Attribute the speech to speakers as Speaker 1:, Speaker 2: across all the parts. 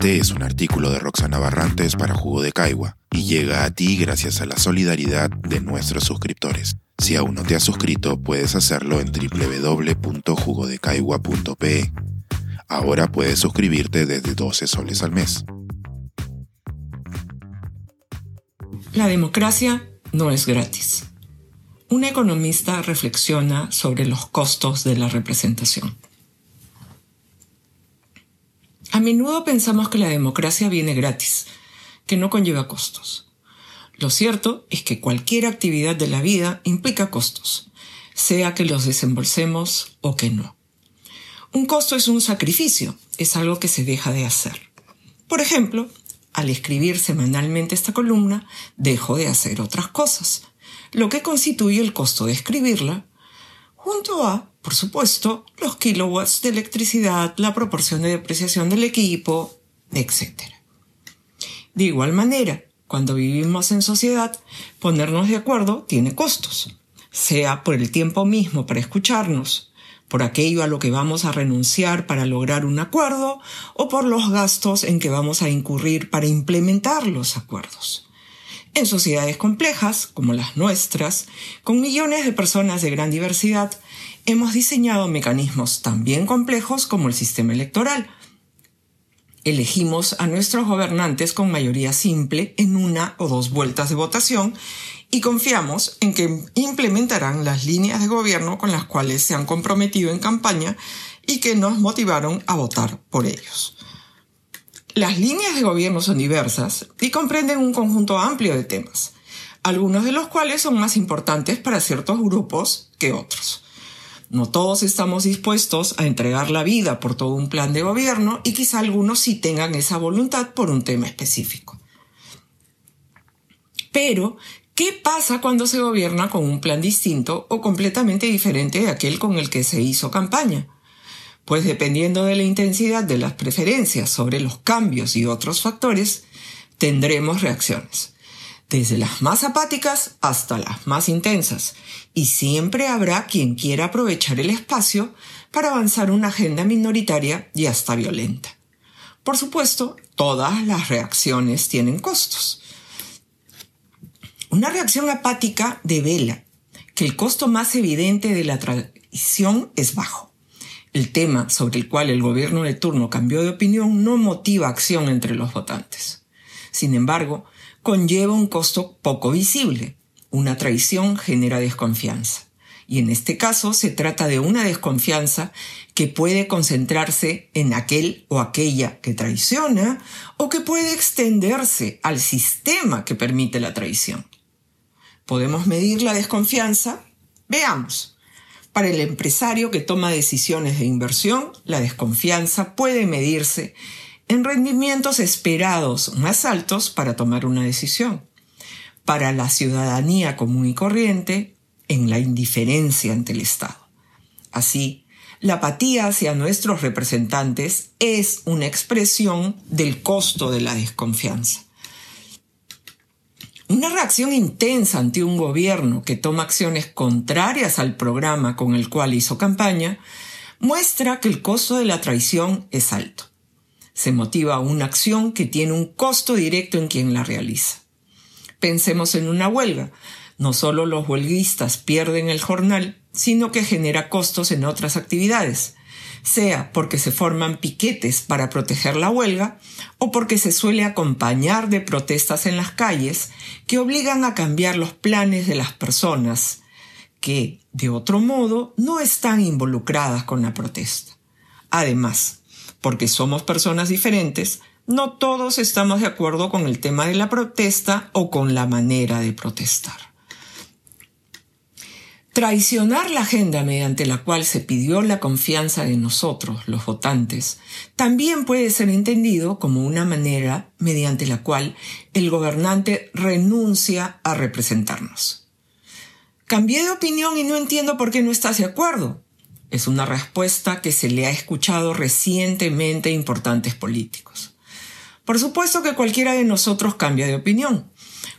Speaker 1: Este es un artículo de Roxana Barrantes para Jugo de Caigua y llega a ti gracias a la solidaridad de nuestros suscriptores. Si aún no te has suscrito, puedes hacerlo en www.jugodecaigua.pe. Ahora puedes suscribirte desde 12 soles al mes.
Speaker 2: La democracia no es gratis. Un economista reflexiona sobre los costos de la representación. A menudo pensamos que la democracia viene gratis, que no conlleva costos. Lo cierto es que cualquier actividad de la vida implica costos, sea que los desembolsemos o que no. Un costo es un sacrificio, es algo que se deja de hacer. Por ejemplo, al escribir semanalmente esta columna, dejo de hacer otras cosas, lo que constituye el costo de escribirla, junto a por supuesto, los kilowatts de electricidad, la proporción de depreciación del equipo, etc. De igual manera, cuando vivimos en sociedad, ponernos de acuerdo tiene costos, sea por el tiempo mismo para escucharnos, por aquello a lo que vamos a renunciar para lograr un acuerdo o por los gastos en que vamos a incurrir para implementar los acuerdos. En sociedades complejas, como las nuestras, con millones de personas de gran diversidad, hemos diseñado mecanismos tan bien complejos como el sistema electoral. Elegimos a nuestros gobernantes con mayoría simple en una o dos vueltas de votación y confiamos en que implementarán las líneas de gobierno con las cuales se han comprometido en campaña y que nos motivaron a votar por ellos. Las líneas de gobierno son diversas y comprenden un conjunto amplio de temas, algunos de los cuales son más importantes para ciertos grupos que otros. No todos estamos dispuestos a entregar la vida por todo un plan de gobierno y quizá algunos sí tengan esa voluntad por un tema específico. Pero, ¿qué pasa cuando se gobierna con un plan distinto o completamente diferente de aquel con el que se hizo campaña? Pues dependiendo de la intensidad de las preferencias sobre los cambios y otros factores, tendremos reacciones desde las más apáticas hasta las más intensas, y siempre habrá quien quiera aprovechar el espacio para avanzar una agenda minoritaria y hasta violenta. Por supuesto, todas las reacciones tienen costos. Una reacción apática devela que el costo más evidente de la traición es bajo. El tema sobre el cual el gobierno de turno cambió de opinión no motiva acción entre los votantes. Sin embargo, conlleva un costo poco visible. Una traición genera desconfianza. Y en este caso se trata de una desconfianza que puede concentrarse en aquel o aquella que traiciona o que puede extenderse al sistema que permite la traición. ¿Podemos medir la desconfianza? Veamos. Para el empresario que toma decisiones de inversión, la desconfianza puede medirse en rendimientos esperados más altos para tomar una decisión. Para la ciudadanía común y corriente, en la indiferencia ante el Estado. Así, la apatía hacia nuestros representantes es una expresión del costo de la desconfianza. Una reacción intensa ante un gobierno que toma acciones contrarias al programa con el cual hizo campaña muestra que el costo de la traición es alto se motiva una acción que tiene un costo directo en quien la realiza. Pensemos en una huelga. No solo los huelguistas pierden el jornal, sino que genera costos en otras actividades, sea porque se forman piquetes para proteger la huelga o porque se suele acompañar de protestas en las calles que obligan a cambiar los planes de las personas que, de otro modo, no están involucradas con la protesta. Además, porque somos personas diferentes, no todos estamos de acuerdo con el tema de la protesta o con la manera de protestar. Traicionar la agenda mediante la cual se pidió la confianza de nosotros, los votantes, también puede ser entendido como una manera mediante la cual el gobernante renuncia a representarnos. Cambié de opinión y no entiendo por qué no estás de acuerdo. Es una respuesta que se le ha escuchado recientemente a importantes políticos. Por supuesto que cualquiera de nosotros cambia de opinión.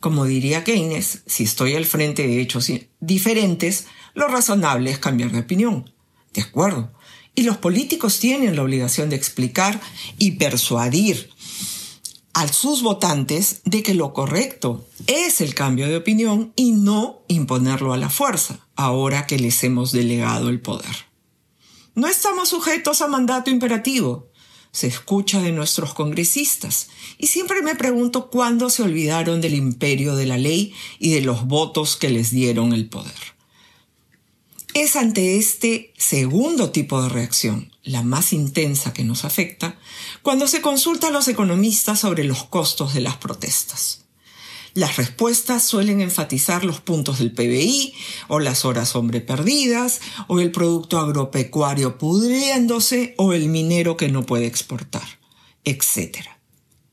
Speaker 2: Como diría Keynes, si estoy al frente de hechos diferentes, lo razonable es cambiar de opinión. De acuerdo. Y los políticos tienen la obligación de explicar y persuadir a sus votantes de que lo correcto es el cambio de opinión y no imponerlo a la fuerza, ahora que les hemos delegado el poder. No estamos sujetos a mandato imperativo, se escucha de nuestros congresistas, y siempre me pregunto cuándo se olvidaron del imperio de la ley y de los votos que les dieron el poder. Es ante este segundo tipo de reacción, la más intensa que nos afecta, cuando se consulta a los economistas sobre los costos de las protestas. Las respuestas suelen enfatizar los puntos del PBI, o las horas hombre perdidas, o el producto agropecuario pudriéndose, o el minero que no puede exportar, etc.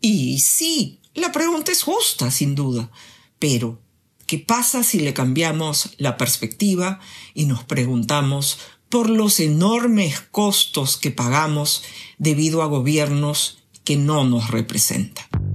Speaker 2: Y sí, la pregunta es justa, sin duda, pero ¿qué pasa si le cambiamos la perspectiva y nos preguntamos por los enormes costos que pagamos debido a gobiernos que no nos representan?